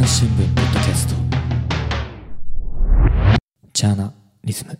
朝日新聞ポッドキャスト。ジャーナリズム。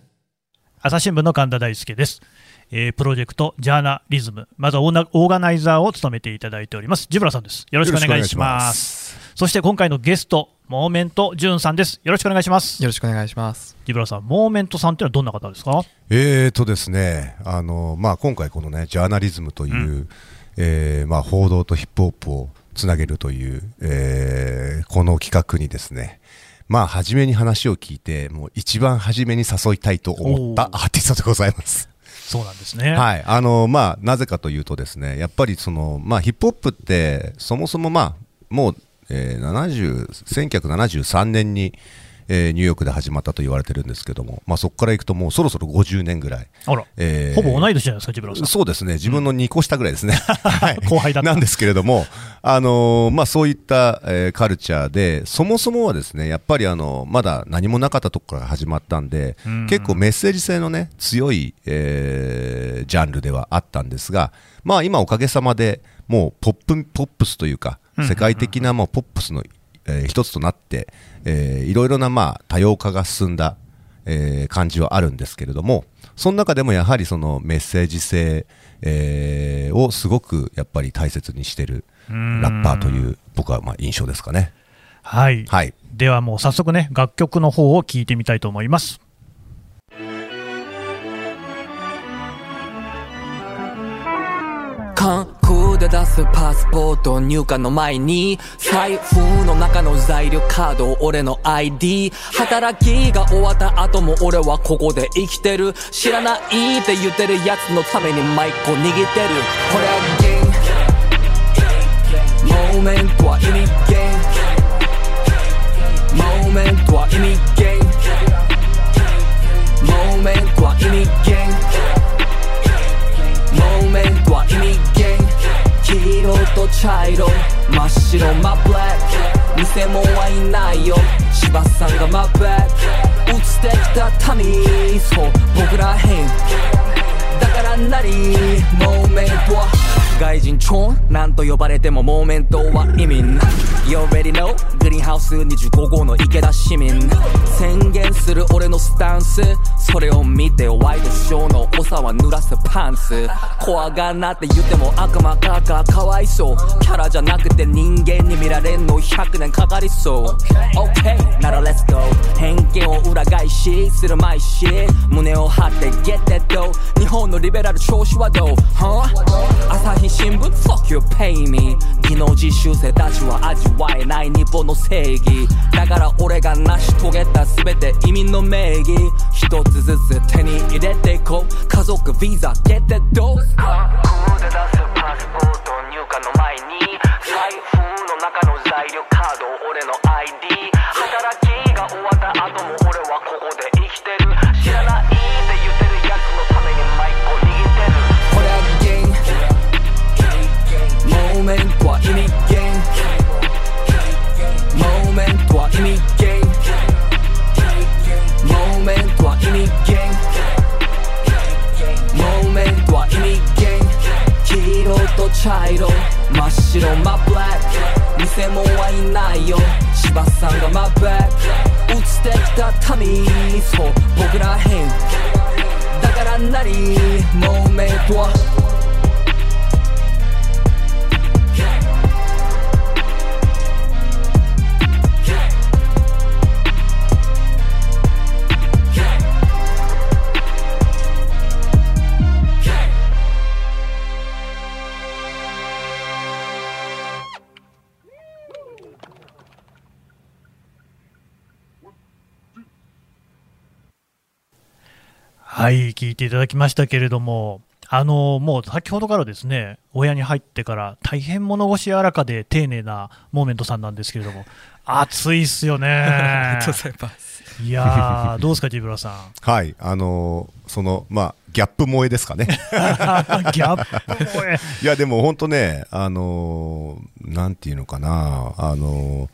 朝日新聞の神田大輔です、えープロジェクトジャーナリズム。まずはオーナオーガナイザーを務めていただいております。ジブラさんです。よろしくお願いします。そして今回のゲストモーメントジュンさんです。よろしくお願いします。よろしくお願いします。ジブラさんモーメントさんっていうのはどんな方ですか？えーとですね、あのまあ、今回、このね、ジャーナリズムという、えーまあ、報道とヒップホップをつなげるという、えーこの企画にですね、まあ、初めに話を聞いて、もう一番初めに誘いたいと思ったアーティストでございます。そうなんですね。はい、あのまあ、なぜかというとですね、やっぱりその、まあ、ヒップホップって、そもそも、まあ、もう、えー、70 1973年に、えーニューヨークで始まったと言われてるんですけども、まあ、そこからいくと、もうそろそろ50年ぐらい。あら、えーほぼ同い年じゃないですかジブラさん。そうですね、自分の2個下ぐらいですね、はい。後輩だった。なんですけれども、あのーまあ、そういった、えーカルチャーで、そもそもはですねやっぱりあのまだ何もなかったところから始まったんで、うん。結構メッセージ性の、ね、強い、えージャンルではあったんですが、まあ、今、おかげさまでもうポップポップスというか、うん世界的なもうポップスの、えー一つとなって、えーいろいろな、まあ、多様化が進んだ、えー感じはあるんですけれども、その中でもやはりそのメッセージ性、えーをすごくやっぱり大切にしてるラッパーという僕はまあ印象ですかね。はい、はい。ではもう早速ね楽曲の方を聞いてみたいと思いますで出すパスポート入荷の前に財布の中の材料カード俺の ID 働きが終わった後も俺はここで生きてる。知らないって言ってるやつのためにマイクを握ってる。これはゲームモーメントは意味ゲームモーメントは意味ゲームモーメントは意味ゲームモーメントは意味ゲン色と茶色。真っ白マブラック偽物はいないよ。芝さんがマブラック映ってきた民そう僕らへんだからなり外人チョンなんと呼ばれてもモーメントは意味ない You already know グリーンハウス25号の池田市民。宣言する俺のスタンス。それを見てワイドショーの長は濡らすパンツ。怖がんなって言っても悪魔かかかわいそう。キャラじゃなくて人間に見られんの。100年かかりそう。OK なら Let's go 偏見を裏返しするまいし。胸を張って Get that dough 日本のリベラル調子はどう、huh? 朝日新聞。Fuck you pay me 技能実習生たちは味わえない日本の正義。だから俺が成し遂げた全て移民の名義。一つずつ手に入れていこう。家族ビザ Get that dough で出すパスポート入荷の前に。財布の中の材料カード俺の ID 茶色。真っ白。マブラック偽物はいないよ。芝さんがマブラック映ってきた民そう僕らへんだからなりモーメントははい聞いていただきましたけれどもあのもう先ほどからですね親に入ってから大変物腰柔らかで丁寧なモーメントさんなんですけれども 熱いっすよねありがとうございます。いやーどうですかジブラさんはい。あのーその、まあ、ギャップ萌えですかね。ギャップ萌えいや、でも本当ね、あのーなんていうのかな、あのー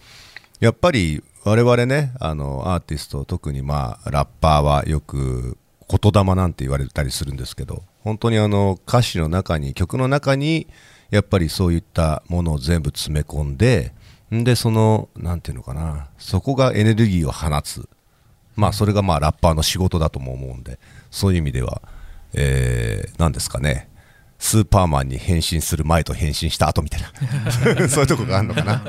やっぱり我々ね、あの、アーティスト、特にまあ、ラッパーはよく言霊なんて言われたりするんですけど、本当にあの、歌詞の中に、曲の中に、やっぱりそういったものを全部詰め込んで、んでそのなんていうのかなそこがエネルギーを放つ。まあそれがまあラッパーの仕事だとも思うんでそういう意味では、えー、なんですかねスーパーマンに変身する前と変身した後みたいな そういうとこがあるのかな。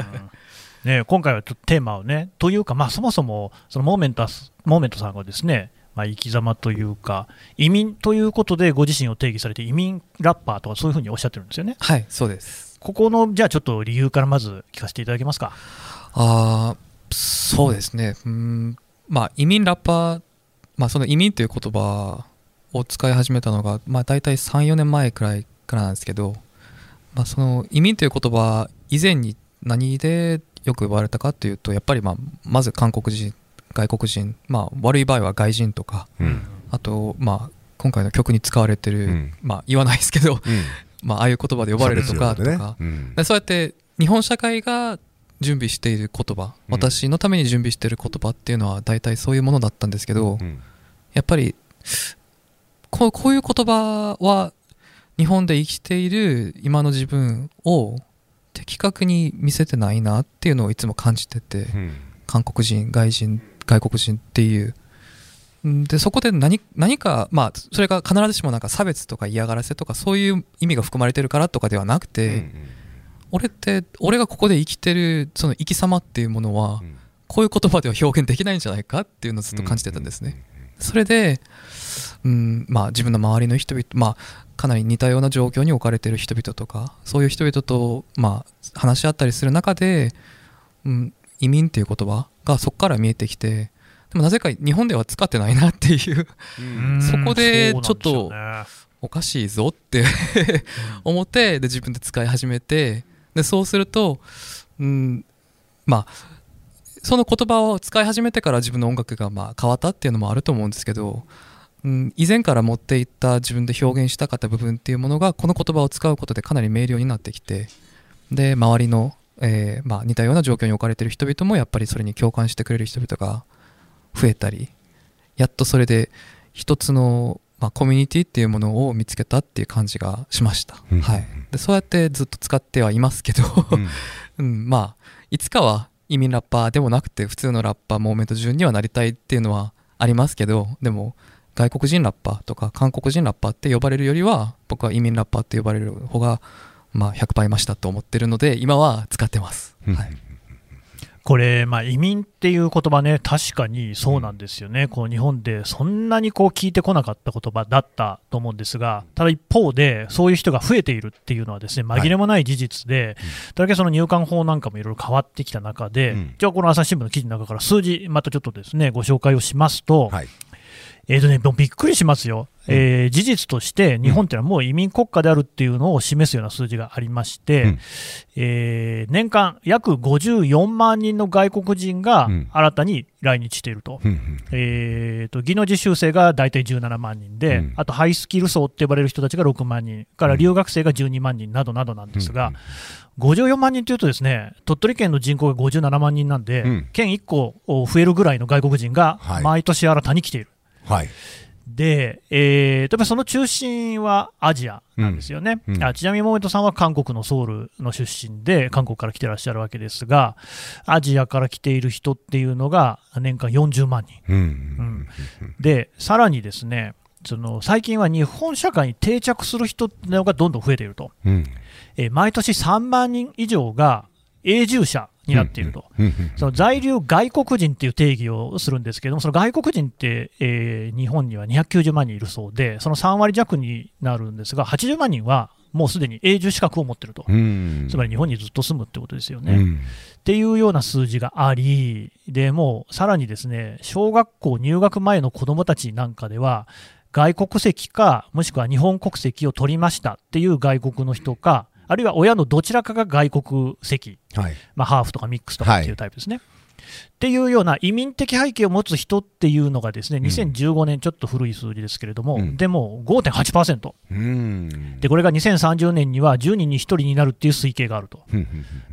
ね、今回はちょっとテーマをね、というか、まあ、そもそもそのモーメントモーメントさんがですね、まあ、生き様というか、移民ということでご自身を定義されて、移民ラッパーとかそういうふうにおっしゃってるんですよね。はい、そうです。ここのじゃあちょっと理由からまず聞かせていただけますか？ああ、そうですね。うん、まあ移民ラッパー、まあその移民という言葉を使い始めたのが、まあ大体3、4年前くらいからなんですけど、まあその移民という言葉以前に何でよく呼ばれたかというと、やっぱりまあまず韓国人、外国人、まあ悪い場合は外人とか、うん。あとまあ今回の曲に使われてる、うん。まあ言わないですけど、うん。まあああいう言葉で呼ばれるとかとか、うん。でそうやって日本社会が準備している言葉、うん。私のために準備している言葉っていうのは大体そういうものだったんですけど、うん。やっぱりこうこういう言葉は日本で生きている今の自分を的確に見せてないなっていうのをいつも感じてて、うん。韓国人外人外国人っていう。うんでそこで何何かまあそれが必ずしもなんか差別とか嫌がらせとかそういう意味が含まれてるからとかではなくて、俺って俺がここで生きてるその生き様っていうものはうん。こういう言葉では表現できないんじゃないかっていうのをずっと感じてたんですね。それで、うんまあ、自分の周りの人々、まあ、かなり似たような状況に置かれている人々とかそういう人々と、まあ、話し合ったりする中で、うん、移民っていう言葉がそこから見えてきてでもなぜか日本では使ってないなっていう。うん。そこでちょっとおかしいぞって思ってで自分で使い始めてでそうすると、うん、まあその言葉を使い始めてから自分の音楽がまあ変わったっていうのもあると思うんですけど、うん、以前から持っていった自分で表現したかった部分っていうものがこの言葉を使うことでかなり明瞭になってきてで周りの、えーまあ、似たような状況に置かれている人々もやっぱりそれに共感してくれる人々が増えたりやっとそれで一つの、まあ、コミュニティっていうものを見つけたっていう感じがしました、うん。はい、でそうやってずっと使ってはいますけど、うん。うん、まあいつかは移民ラッパーでもなくて普通のラッパーモーメント順にはなりたいっていうのはありますけどでも外国人ラッパーとか韓国人ラッパーって呼ばれるよりは僕は移民ラッパーって呼ばれる方がまあ100倍増したと思ってるので今は使ってます、うん。はい、これ、まあ、移民っていう言葉ね、確かにそうなんですよね、こう日本でそんなにこう聞いてこなかった言葉だったと思うんですが、ただ一方で、そういう人が増えているっていうのは、ですね紛れもない事実で、とりわけその入管法なんかもいろいろ変わってきた中で、うん。じゃあ、この朝日新聞の記事の中から数字、またちょっとですねご紹介をしますと、はいえーとね、びっくりしますよ、えー事実として日本ってのはもう移民国家であるっていうのを示すような数字がありまして、うん。えー年間約54万人の外国人がうん。新たに来日していると。うんうん。えーと技能実習生が大体17万人で、うん。あとハイスキル層って呼ばれる人たちが6万人、から留学生が12万人などなどなんですが、54万人というと、ですね鳥取県の人口が57万人なんで、うん。県1個増えるぐらいの外国人がはい。毎年新たに来ている。はいで、えー、やっぱりその中心はアジアなんですよね、うん。うん。あちなみにモーメントさんは韓国のソウルの出身で、韓国から来てらっしゃるわけですが、アジアから来ている人っていうのが年間40万人、うん。うん。でさらにですねその最近は日本社会に定着する人のがどんどん増えていると、うん。えー毎年3万人以上が永住者になっていると。その在留外国人っていう定義をするんですけども、その外国人って、えー日本には290万人いるそうで、その3割弱になるんですが、80万人はもうすでに永住資格を持ってると、うんつまり日本にずっと住むってことですよね。っうんていうような数字があり、でもうさらにですね、小学校入学前の子どもたちなんかでは、外国籍か、もしくは日本国籍を取りましたっていう外国の人か、あるいは親のどちらかが外国籍。はい。まあ、ハーフとかミックスとかっていうタイプですね。っていうような移民的背景を持つ人っていうのがですね、2015年、ちょっと古い数字ですけれども、うん。でも5.8%、うん。でこれが2030年には10人に1人になるっていう推計があると、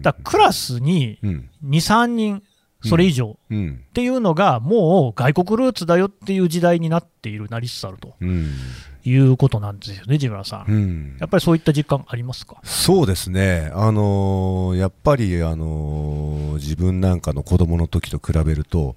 だクラスにうん。2、3人、それ以上。うん。っていうのが、もう外国ルーツだよっていう時代になっている、なりつつあるとうん。いうことなんですよね、ジムラさん。うん。やっぱりそういった実感ありますか？そうですね、あのーやっぱり、あのー自分なんかの子供の時と比べると、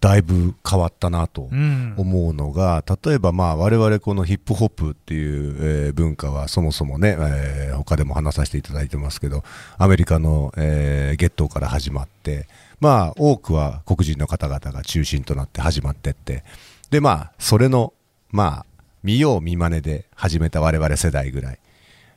だいぶ変わったなとうん思うのが、例えば、まあ、我々このヒップホップっていう、えー文化はそもそもね、えー他でも話させていただいてますけど、アメリカの、えーゲットーから始まって、まあ、多くは黒人の方々が中心となって始まってって、で、まあ、それの、まあ、見よう見まねで始めた我々世代ぐらい。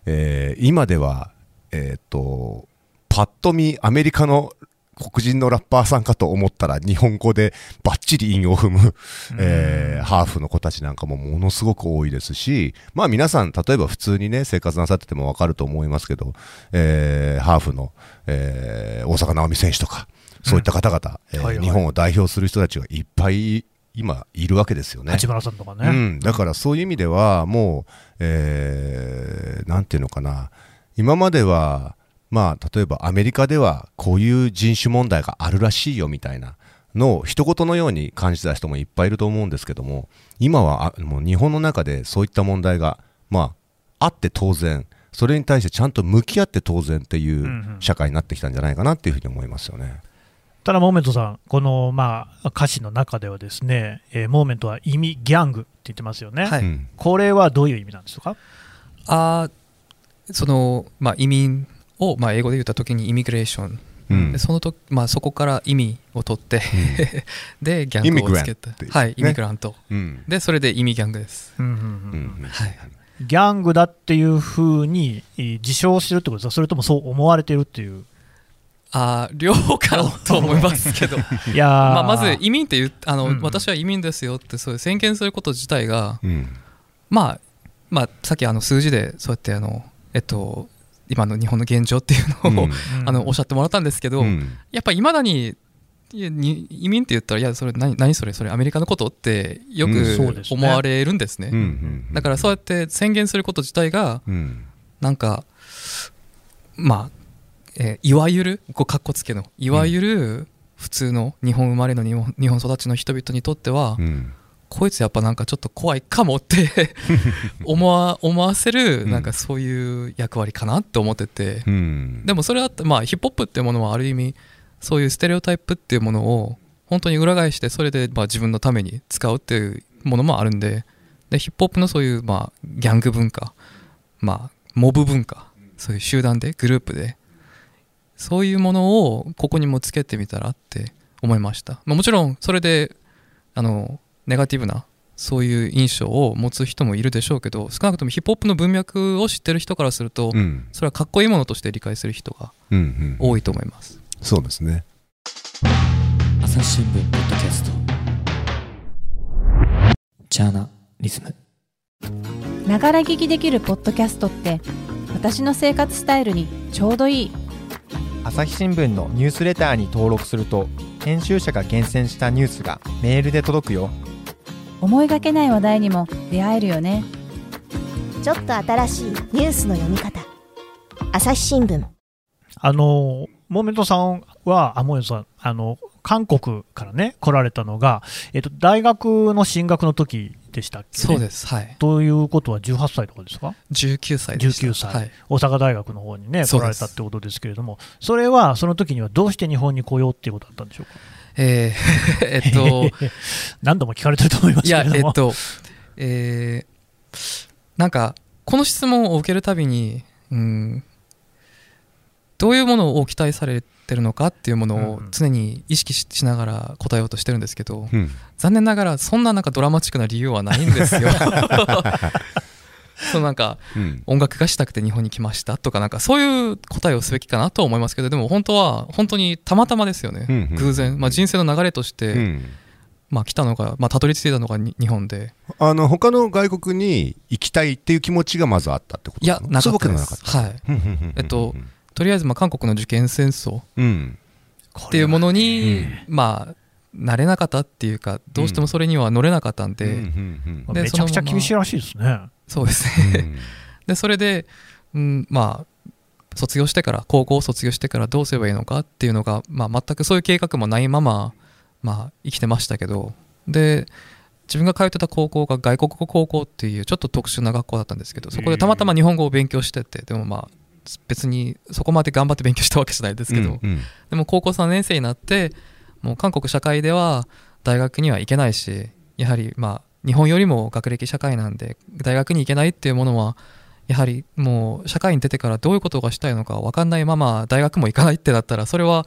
えー今では、えーっと、パッと見アメリカの黒人のラッパーさんかと思ったら日本語でバッチリ韻を踏む、えーハーフの子たちなんかもものすごく多いですし、まあ皆さん、例えば普通にね、生活なさっててもわかると思いますけど、えーハーフの、えー大坂なおみ選手とか、そういった方々、えーはいはい。日本を代表する人たちがいっぱい今いるわけですよね。八村さんとかね。うん、だからそういう意味では、もう、えーなんていうのかな、今までは、まあ、例えばアメリカではこういう人種問題があるらしいよみたいなのを一言のように感じた人もいっぱいいると思うんですけども、今はあもう日本の中でそういった問題が、まあ、あって当然、それに対してちゃんと向き合って当然っていんううん社会になってきたんじゃないかなっていうふうに思いますよね。ただ、モーメントさん、この、まあ、歌詞の中ではですね、えーモーメントは意味ギャングって言ってますよね。はいうんこれはどういう意味なんですか？あーその、まあ、移民を、まあ、英語で言った時にイミグレーション、うん。でそのと、まあ、そこから意味を取って、でギャングをつけたイミグラントってはいイねミグラントうん。でそれで意味ギャングです、うんうんうんうん。はい。ギャングだっていうふうにえー自称してるってことですか、それともそう思われてるっていう？あー両方かなと思いますけど。いやー。まあ、まず移民って言うあの、うん。私は移民ですよってそういう宣言すること自体が、うん。まあ、まあさっきあの数字でそうやってあの、えっと、今の日本の現状っていうのを、うん。うん。あのおっしゃってもらったんですけど、うん。やっぱりいまだに移民って言ったらいやそれ何何それそれアメリカのことってようん。く思われるんですね,、うんうんだからそうやって宣言すること自体がうん。なんかまあ、えーいわゆるこうかっこつけのいわゆる普通の日本生まれの日本日本育ちの人々にとっては、うんこいつやっぱなんかちょっと怖いかもって 思わ思わせるうん。なんかそういう役割かなって思ってて、うん。でもそれはまあヒップホップっていうものはある意味そういうステレオタイプっていうものを本当に裏返してそれでまあ自分のために使うっていうものもあるんで。でヒップホップのそういうまあギャング文化まあモブ文化そういう集団でグループでそういうものをここにもつけてみたらって思いました、まあ、もちろんそれであのネガティブなそういう印象を持つ人もいるでしょうけど少なくともヒップホップの文脈を知ってる人からすると、うん。それはかっこいいものとして理解する人がうんうん多いと思います。そうですね。朝日新聞ポッドキャスト。ジャーナリズム。ながら聞きできるポッドキャストって私の生活スタイルにちょうどいい。朝日新聞のニュースレターに登録すると編集者が厳選したニュースがメールで届くよ思いがけない話題にも出会えるよねちょっと新しいニュースの読み方朝日新聞あのモーメントさんは、あモーメントさんあの、韓国からね、来られたのが、えっと、大学の進学の時でしたっけ、ね、そうです。はい。ということは18歳とかですか？19歳でした。19歳はい。大阪大学の方にね、来られたってことですけれども、それはその時にはどうして日本に来ようっていうことだったんでしょうか？えー えっと、何度も聞かれてると思いますいや、けれども。えっと、えーなんか、この質問を受けるたびに、うん、どういうものを期待されてるのかっていうものを常に意識ししながら答えようとしてるんですけど、うん残念ながらそんななんかドラマチックな理由はないんですよ。そうなんかうん。音楽がしたくて日本に来ましたとかなんかそういう答えをすべきかなとは思いますけどでも本当は本当にたまたまですよね、うんうん。偶然、まあ、人生の流れとして、うん。まあ、来たのが、まあ、たどり着いたのがに日本で。あの他の外国に行きたいっていう気持ちがまずあったってこといやなかったで。す。はい。うんうんうんうん。えっととりあえずまあ韓国の受験戦争うん。っていうものに、まあ慣れなかったっていうかどうしてもそれには乗れなかったんで、うんうんうん。でめちゃくちゃ厳しいらしいですね。そうですね、でそれで、うん、まあ卒業してから高校を卒業してからどうすればいいのかっていうのが、まあ、全くそういう計画もないまま、まあ、生きてましたけどで自分が通ってた高校が外国語高校っていうちょっと特殊な学校だったんですけどそこでたまたま日本語を勉強しててでもまあ別にそこまで頑張って勉強したわけじゃないですけど、うんうん。でも高校3年生になってもう韓国社会では大学には行けないしやはりまあ日本よりも学歴社会なんで大学に行けないっていうものはやはりもう社会に出てからどういうことがしたいのか分かんないまま大学も行かないってなったらそれは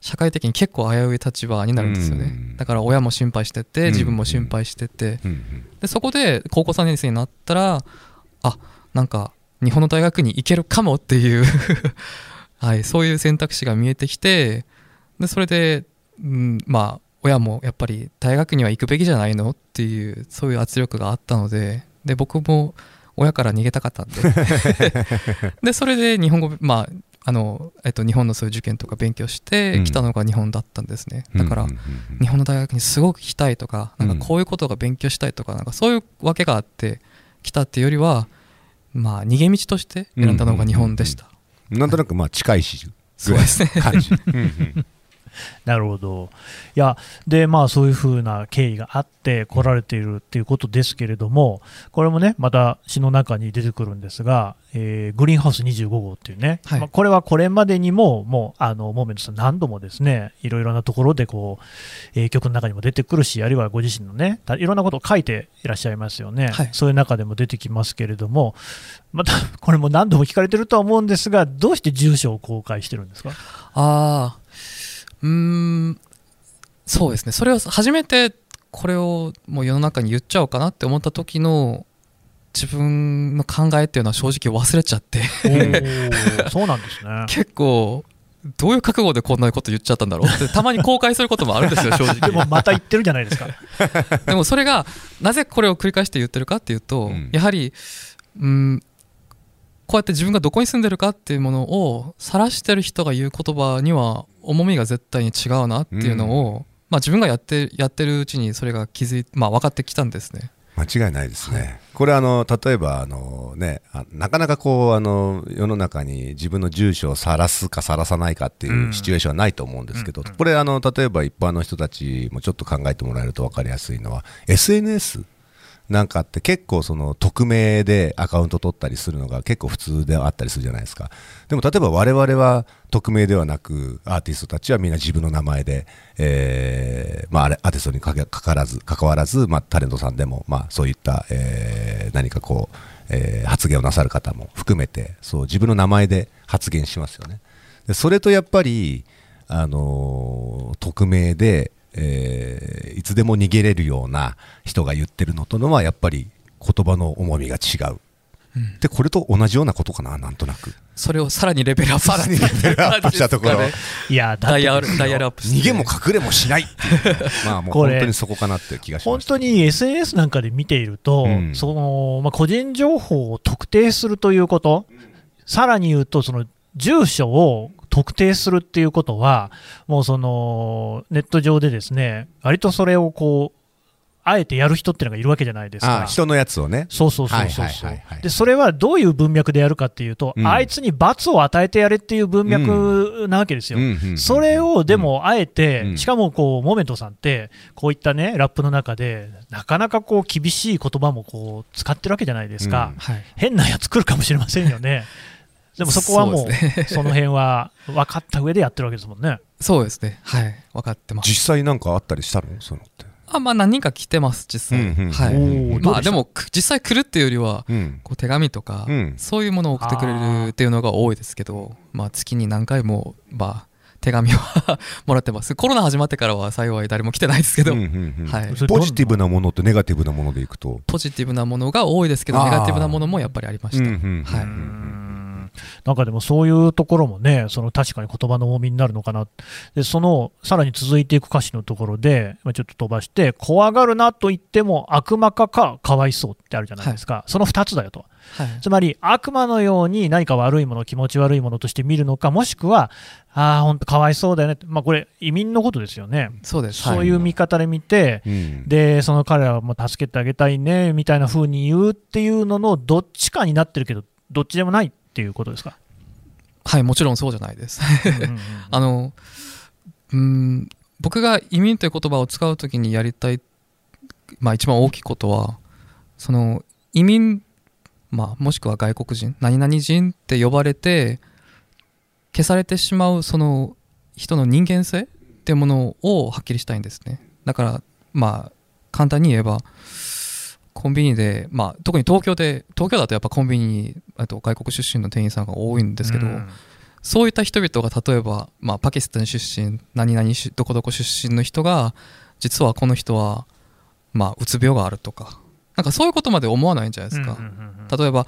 社会的に結構危うい立場になるんですよね。うん。だから親も心配してて自分も心配してて。でそこで高校3年生になったらあなんか日本の大学に行けるかもっていう、はい、そういう選択肢が見えてきてでそれで、うん、まあ親もやっぱり大学には行くべきじゃないのっていうそういう圧力があったのでで僕も親から逃げたかったんで。でそれで日本語まああの、えっと、日本のそういう受験とか勉強して来たのが日本だったんですね、だから、うんうんうん日本の大学にすごく行きたいとかなんかこういうことが勉強したいとかなんかそういうわけがあって来たっていうよりはまあ逃げ道として選んだのが日本でした、なんとなくまあ近いしそうですね。感じ。うんうんなるほど。いや、で、まあ、そういうふうな経緯があって来られているっていうことですけれども、これもね、また詩の中に出てくるんですが、えーグリーンハウス25号っていうね、はいまあ、これはこれまでにも、もう、あの、モーメントさん何度もですね、いろいろなところで、こう、えー曲の中にも出てくるし、あるいはご自身のね、たいろんなことを書いていらっしゃいますよね。はいそういう中でも出てきますけれども、また、これも何度も聞かれてるとは思うんですが、どうして住所を公開してるんですか？ああうーんそうですねそれを初めてこれをもう世の中に言っちゃおうかなって思った時の自分の考えっていうのは正直忘れちゃって そうなんですね。結構どういう覚悟でこんなこと言っちゃったんだろうってたまに後悔することもあるんですよ正直 でもまた言ってるじゃないですか。でもそれがなぜこれを繰り返して言ってるかっていうと、うんやはりうんこうやって自分がどこに住んでるかっていうものを晒してる人が言う言葉には重みが絶対に違うなっていうのを、まあ、自分がやってやってるうちにそれが気づい、まあ、分かってきたんですね。間違いないですね。これあの例えばあのねあなかなかこうあの世の中に自分の住所を晒すか晒さないかっていうシチュエーションはないと思うんですけど、これあの例えば一般の人たちもちょっと考えてもらえると分かりやすいのは SNS なんかって結構その匿名でアカウント取ったりするのが結構普通ではあったりするじゃないですか。でも例えば我々は匿名ではなくアーティストたちはみんな自分の名前で、えーまあ、あれアーティストにかかからず関わらず、まあ、タレントさんでも、まあ、そういった、えー何かこう、えー発言をなさる方も含めてそう自分の名前で発言しますよね。でそれとやっぱり、あの匿名で、えーいつでも逃げれるような人が言ってるのとのはやっぱり言葉の重みが違う、でこれと同じようなことかななんとなく。それをさらにレベルアップさらにレベルアップしたところ。ねいや、ダイヤてですよダイヤルアップ逃げも隠れもしないっていう。まあもう本当にそこかなっていう気がしました本当に SNS なんかで見ていると、うん。そのまあ、個人情報を特定するということ、さらに言うと、その住所を特定するっていうことは、もうそのネット上でですね、割とそれをこう、あえてやる人っていうのがいるわけじゃないですか。あ人のやつをね。そうそうそうそうでそれはどういう文脈でやるかっていうと、うん。あいつに罰を与えてやれっていう文脈なわけですよ。それをでもあえて、うん。しかもこうモメントさんって、こういったねラップの中で、なかなかこう厳しい言葉もこう使ってるわけじゃないですか、うん。はい。変なやつ来るかもしれませんよね。でもそこはもそうその辺は分かった上でやってるわけですもんね。そうですね。はい。分かってます。実際なんかあったりしたの？そういうのって。あまあ何人か来てます実際、うんうんはい。まあでもく実際来るっていうよりはうん。こう手紙とか、うん。そういうものを送ってくれるっていうのが多いですけど、まあ、月に何回も、まあ、手紙を もらってます。コロナ始まってからは幸い誰も来てないですけど、うんうんうん。はい、ポジティブなものとネガティブなものでいくと？ポジティブなものが多いですけどネガティブなものもやっぱりありました、うんうん。はい。うんなんかでもそういうところもね、その確かに言葉の重みになるのかな、でそのさらに続いていく歌詞のところで、まあちょっと飛ばして、怖がるなと言っても悪魔かかかわいそうってあるじゃないですか、その2つだよと。はい。つまり悪魔のように何か悪いもの、気持ち悪いものとして見るのか、もしくは、ああ、本当かわいそうだよね。まあ、これ、移民のことですよね。そうです。そういう見方で見て、うん。で、その彼らをも助けてあげたいね、みたいな風に言うっていうののどっちかになってるけど、どっちでもないっていうことですか？はいもちろんそうじゃないです。あのうん僕が移民という言葉を使うときにやりたい、まあ、一番大きいことはその移民、まあ、もしくは外国人何々人って呼ばれて消されてしまうその人の人間性っていうものをはっきりしたいんですね。だからまあ簡単に言えばコンビニで、まあ、特に東京で東京だとやっぱコンビニにあと外国出身の店員さんが多いんですけど、うん。そういった人々が例えば、まあ、パキスタン出身何々しどこどこ出身の人が実はこの人は、まあ、うつ病があるとかなんかそういうことまで思わないんじゃないですか、例えば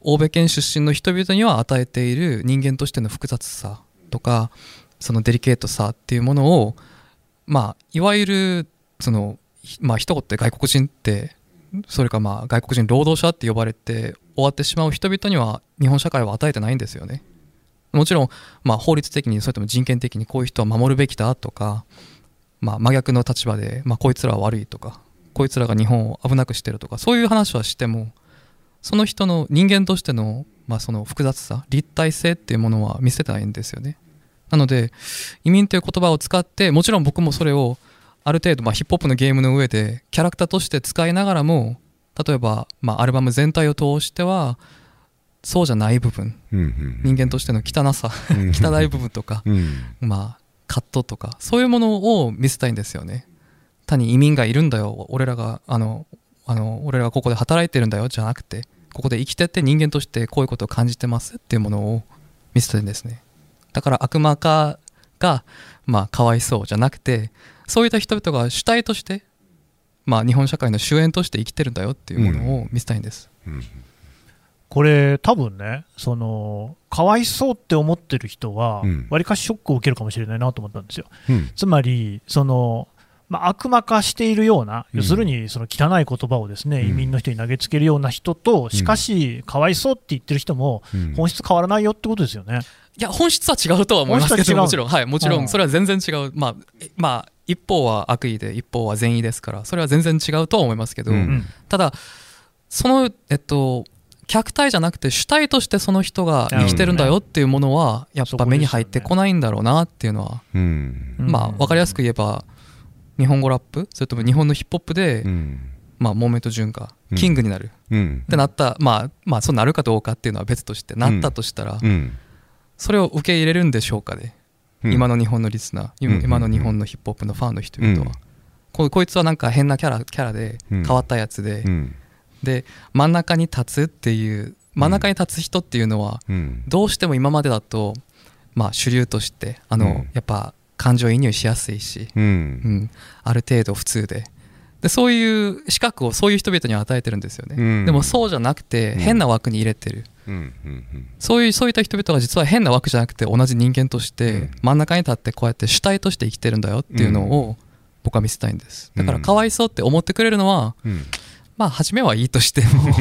欧米圏出身の人々には与えている人間としての複雑さとかそのデリケートさっていうものをまあいわゆるそのひまあ一言で外国人ってそれかまあ外国人労働者って呼ばれて終わってしまう人々には日本社会は与えてないんですよね。もちろんまあ法律的にそれとも人権的にこういう人は守るべきだとかまあ真逆の立場でまあこいつらは悪いとかこいつらが日本を危なくしてるとかそういう話はしてもその人の人間としての,、まあその複雑さ立体性っていうものは見せてないんですよね。なので移民という言葉を使ってもちろん僕もそれをある程度まあヒップホップのゲームの上でキャラクターとして使いながらも例えばまあアルバム全体を通してはそうじゃない部分。うんうん人間としての汚さうん 汚い部分とかうん。まあ葛藤とかそういうものを見せたいんですよね。単に移民がいるんだよ。俺らがあのあの俺らがここで働いてるんだよ。じゃなくてここで生きてって人間としてこういうことを感じてますっていうものを見せてるんですね。だから悪魔化がまあかわいそうじゃなくてそういった人々が主体としてまあ日本社会の主演として生きてるんだよっていうものを見せたいんです、うん。これ多分ねそのかわいそうって思ってる人はうん。わりかしショックを受けるかもしれないなと思ったんですよ。うん。つまりその、まあ、悪魔化しているような、うん。要するにその汚い言葉をですね、うん。移民の人に投げつけるような人と、しかし、かわいそうって言ってる人も、うん。本質変わらないよってことですよね。いや本質は違うとは思いますけどもちろん。はいもちろうん。んそれは全然違う。まあえまあ一方は悪意で一方は善意ですからそれは全然違うとは思いますけど、ただそのえっと客体じゃなくて主体としてその人が生きてるんだよっていうものはやっぱ目に入ってこないんだろうなっていうのはまあ分かりやすく言えば日本語ラップそれとも日本のヒップホップで、うん。まあ、モーメント潤がうんキングになる、うん。ってなったまあまあそうなるかどうかっていうのは別としてなったとしたら、うんそれを受け入れるんでしょうかね、うん。今の日本のリスナー。今の日本のヒップホップのファンの人々は、うん。ここいつはなんか変なキャラキャラでうん。変わったやつで、うん。で真ん中に立つっていう真ん中に立つ人っていうのはうん。どうしても今までだとまあ主流としてあの、うん。やっぱ感情移入しやすいし、ううんん、ある程度普通で。でそういう資格をそういう人々に与えてるんですよね、うん。でもそうじゃなくてうん。変な枠に入れてる、うんうんそういうそういった人々が実は変な枠じゃなくて同じ人間としてうん。真ん中に立ってこうやって主体として生きてるんだよっていうのを僕は見せたいんです。だからかわいそうって思ってくれるのはうん。まあ初めはいいとしても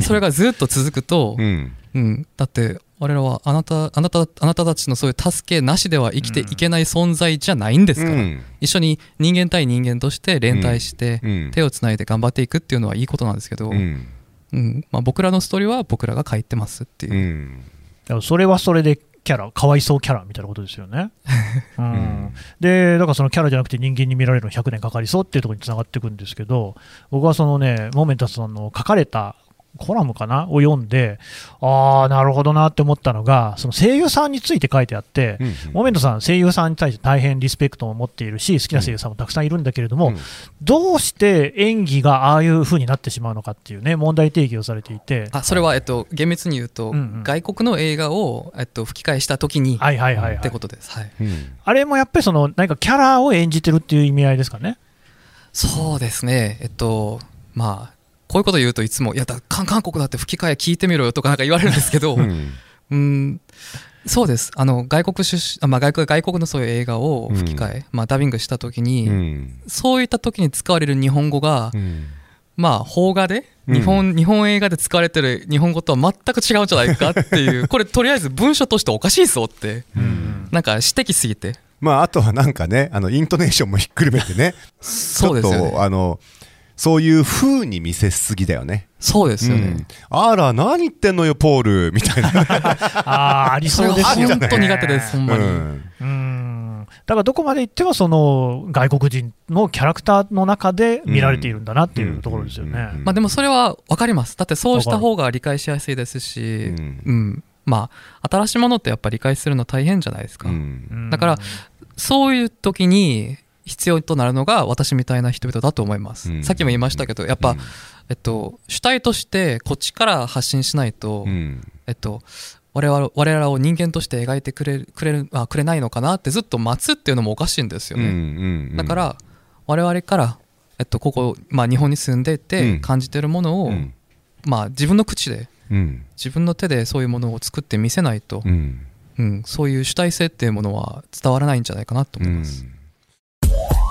それがずっと続くとう、ん。うん、だって我々はあなたあなたあなたたちのそういう助けなしでは生きていけない存在じゃないんですから、うん。一緒に人間対人間として連帯してうん。手をつないで頑張っていくっていうのはいいことなんですけど、うんうん。まあ、僕らのストーリーは僕らが書いてますっていう。う、ん。だからそれはそれでキャラ、かわいそうキャラみたいなことですよね。うん。んで、だからそのキャラじゃなくて人間に見られるの100年かかりそうっていうところにつながっていくんですけど、僕はそのね、モーメンタスさんの書かれたコラムかなを読んで、ああ、なるほどなって思ったのが、その声優さんについて書いてあって、うんモーメントさん、声優さんに対して大変リスペクトを持っているし、好きな声優さんもたくさんいるんだけれども、うん。どうして演技がああいう風になってしまうのかっていうね、問題提起をされていて、あそれは、えっと、厳密に言うと、うんうん。外国の映画を、えっと、吹き替えした時に、はいはいはい、はい。ってこ。とです、はい、うん。あれもやっぱりその何かキャラを演じてるっていう意味合いですかね？そうですね。えっとまあこういうこと言うといつも「いやだ韓韓国だって吹き替え聞いてみろよ」とかなんか言われるんですけど、うん。うん。そうです。あの外国出身あ、まあ、外国外国のそういう映画を吹き替え、まあ、ダビングした時に、うん。そういった時に使われる日本語が、うん。まあ邦画でうん。日本,、日本映画で使われてる日本語とは全く違うんじゃないかっていう これとりあえず文章としておかしいぞってなんか指摘すぎて。まああとはなんかねあのイントネーションもひっくるめてね。そうですよね。あのそういう風に見せすぎだよね。そうですよね。うんあら、何言ってんのよ、ポールみたいな。あーありそうですよね。本当苦手です、ほんまに。うんうんだからどこまで行ってもその外国人のキャラクターの中で見られているんだなっていうところですよね。うんまあでもそれは分かります。だってそうした方が理解しやすいですし、うんうん。まあ、新しいものってやっぱり理解するの大変じゃないですか。だからそういう時に必要となるのが私みたいな人々だと思います。うん。さっきも言いましたけど、やっぱ、うん。えっと、主体としてこっちから発信しないと、うん。えっと、我々我々を人間として描いてくれるくれるあくれないのかなってずっと待つっていうのもおかしいんですよね。んだから我々から、えっと、ここ、まあ、日本に住んでうてん。感じてるものを、うん。まあ、自分の口でうん。自分の手でそういうものを作ってみせないと、うん。うん、そういう主体性っていうものは伝わらないんじゃないかなとう思います。ん Yeah.